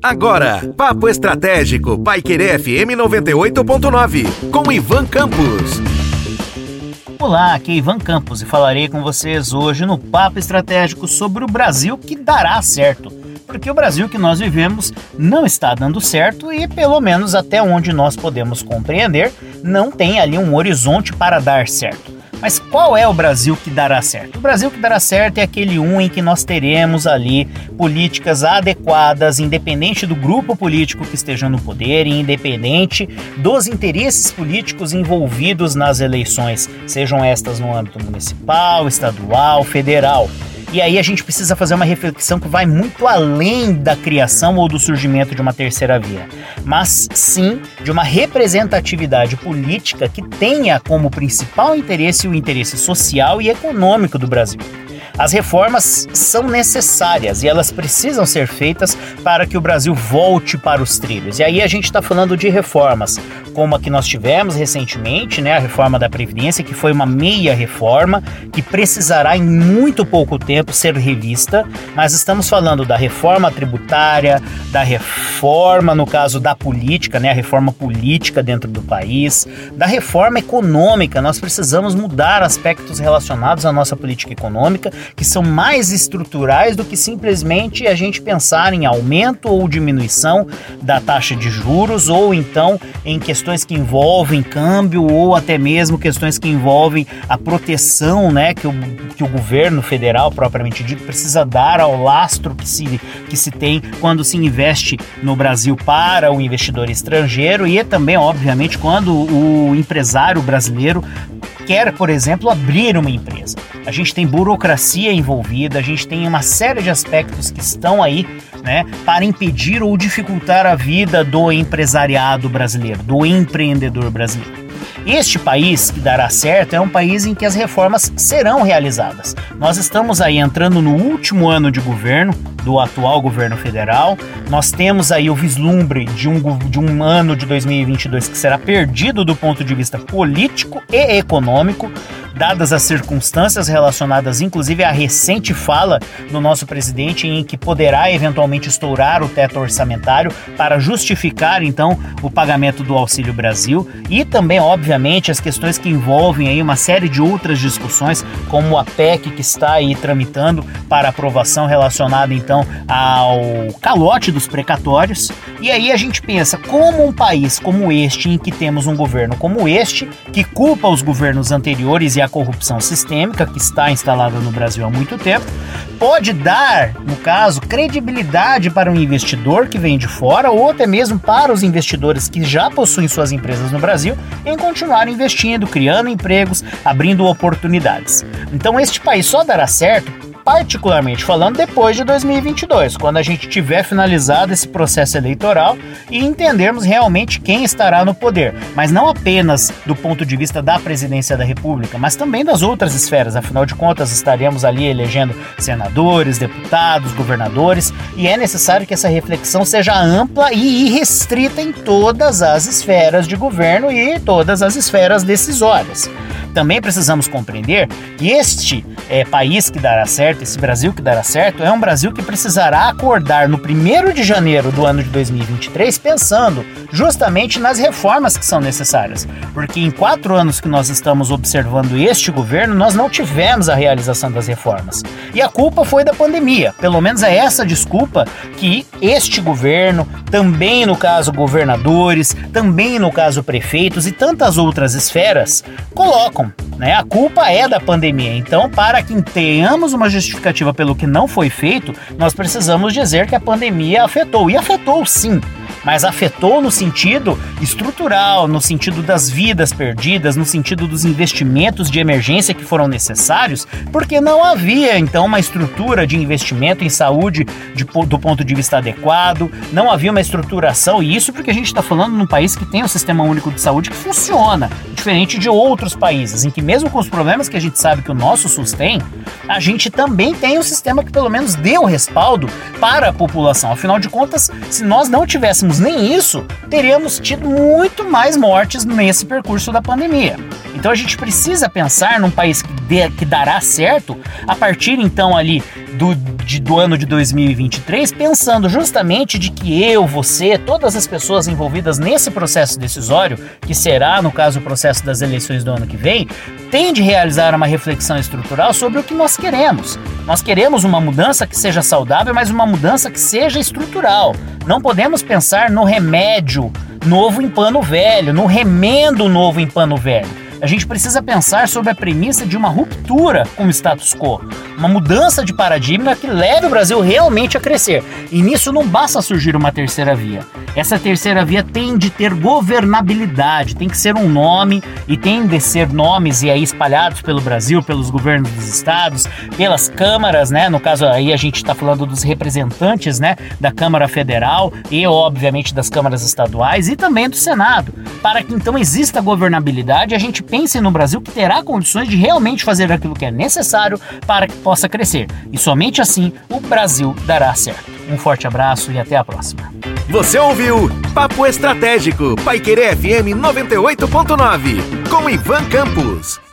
Agora, Papo Estratégico, Paiquerê FM 98.9, com Ivan Campos. Olá, aqui é Ivan Campos e falarei com vocês hoje no Papo Estratégico sobre o Brasil que dará certo. Porque o Brasil que nós vivemos não está dando certo e, pelo menos até onde nós podemos compreender, não tem ali um horizonte para dar certo. Mas qual é o Brasil que dará certo? O Brasil que dará certo é aquele um em que nós teremos ali políticas adequadas, independente do grupo político que esteja no poder e independente dos interesses políticos envolvidos nas eleições, sejam estas no âmbito municipal, estadual, federal. E aí a gente precisa fazer uma reflexão que vai muito além da criação ou do surgimento de uma terceira via, mas sim de uma representatividade política que tenha como principal interesse o interesse social e econômico do Brasil. As reformas são necessárias e elas precisam ser feitas para que o Brasil volte para os trilhos. E aí a gente está falando de reformas, como a que nós tivemos recentemente, né, a reforma da Previdência, que foi uma meia reforma, que precisará em muito pouco tempo ser revista, mas estamos falando da reforma tributária, da reforma, no caso da política, né, a reforma política dentro do país, da reforma econômica. Nós precisamos mudar aspectos relacionados à nossa política econômica que são mais estruturais do que simplesmente a gente pensar em aumento ou diminuição da taxa de juros ou então em questões que envolvem câmbio ou até mesmo questões que envolvem a proteção né, que, o, que o governo federal, propriamente dito, precisa dar ao lastro que se, que se tem quando se investe no Brasil para o investidor estrangeiro e também, obviamente, quando o empresário brasileiro quer, por exemplo, abrir uma empresa. A gente tem burocracia envolvida, a gente tem uma série de aspectos que estão aí, né, para impedir ou dificultar a vida do empresariado brasileiro, do empreendedor brasileiro. Este país que dará certo é um país em que as reformas serão realizadas. Nós estamos aí entrando no último ano de governo do atual governo federal. Nós temos aí o vislumbre de um, de um ano de 2022 que será perdido do ponto de vista político e econômico dadas as circunstâncias relacionadas, inclusive à recente fala do nosso presidente em que poderá eventualmente estourar o teto orçamentário para justificar então o pagamento do Auxílio Brasil e também, obviamente, as questões que envolvem aí uma série de outras discussões, como a PEC que está aí tramitando para aprovação relacionada então ao calote dos precatórios. E aí a gente pensa como um país como este, em que temos um governo como este, que culpa os governos anteriores e a corrupção sistêmica que está instalada no Brasil há muito tempo, pode dar, no caso, credibilidade para um investidor que vem de fora ou até mesmo para os investidores que já possuem suas empresas no Brasil em continuar investindo, criando empregos, abrindo oportunidades. Então, este país só dará certo particularmente falando depois de 2022, quando a gente tiver finalizado esse processo eleitoral e entendermos realmente quem estará no poder, mas não apenas do ponto de vista da presidência da República, mas também das outras esferas. Afinal de contas, estaremos ali elegendo senadores, deputados, governadores, e é necessário que essa reflexão seja ampla e irrestrita em todas as esferas de governo e todas as esferas decisórias. Também precisamos compreender que este é, país que dará certo, esse Brasil que dará certo, é um Brasil que precisará acordar no 1 de janeiro do ano de 2023 pensando justamente nas reformas que são necessárias. Porque em quatro anos que nós estamos observando este governo, nós não tivemos a realização das reformas. E a culpa foi da pandemia. Pelo menos é essa desculpa que este governo, também no caso governadores, também no caso prefeitos e tantas outras esferas, colocam né? A culpa é da pandemia. Então, para que tenhamos uma justificativa pelo que não foi feito, nós precisamos dizer que a pandemia afetou. E afetou sim mas afetou no sentido estrutural, no sentido das vidas perdidas, no sentido dos investimentos de emergência que foram necessários, porque não havia então uma estrutura de investimento em saúde de, do ponto de vista adequado, não havia uma estruturação, e isso porque a gente está falando num país que tem um sistema único de saúde que funciona, diferente de outros países, em que mesmo com os problemas que a gente sabe que o nosso SUS tem, a gente também tem um sistema que pelo menos deu respaldo para a população. Afinal de contas, se nós não tivéssemos nem isso, teríamos tido muito mais mortes nesse percurso da pandemia. Então a gente precisa pensar num país que, dê, que dará certo a partir então ali do, de, do ano de 2023, pensando justamente de que eu, você, todas as pessoas envolvidas nesse processo decisório, que será, no caso, o processo das eleições do ano que vem, tem de realizar uma reflexão estrutural sobre o que nós queremos. Nós queremos uma mudança que seja saudável, mas uma mudança que seja estrutural. Não podemos pensar no remédio novo em pano velho, no remendo novo em pano velho a gente precisa pensar sobre a premissa de uma ruptura com o status quo, uma mudança de paradigma que leve o Brasil realmente a crescer. E nisso não basta surgir uma terceira via. Essa terceira via tem de ter governabilidade, tem que ser um nome e tem de ser nomes e aí espalhados pelo Brasil, pelos governos dos estados, pelas câmaras, né? No caso aí a gente está falando dos representantes, né, da Câmara Federal e obviamente das câmaras estaduais e também do Senado, para que então exista governabilidade a gente pense no Brasil que terá condições de realmente fazer aquilo que é necessário para que possa crescer. E somente assim o Brasil dará certo. Um forte abraço e até a próxima. Você ouviu Papo Estratégico, Paiquerê FM 98.9, com Ivan Campos.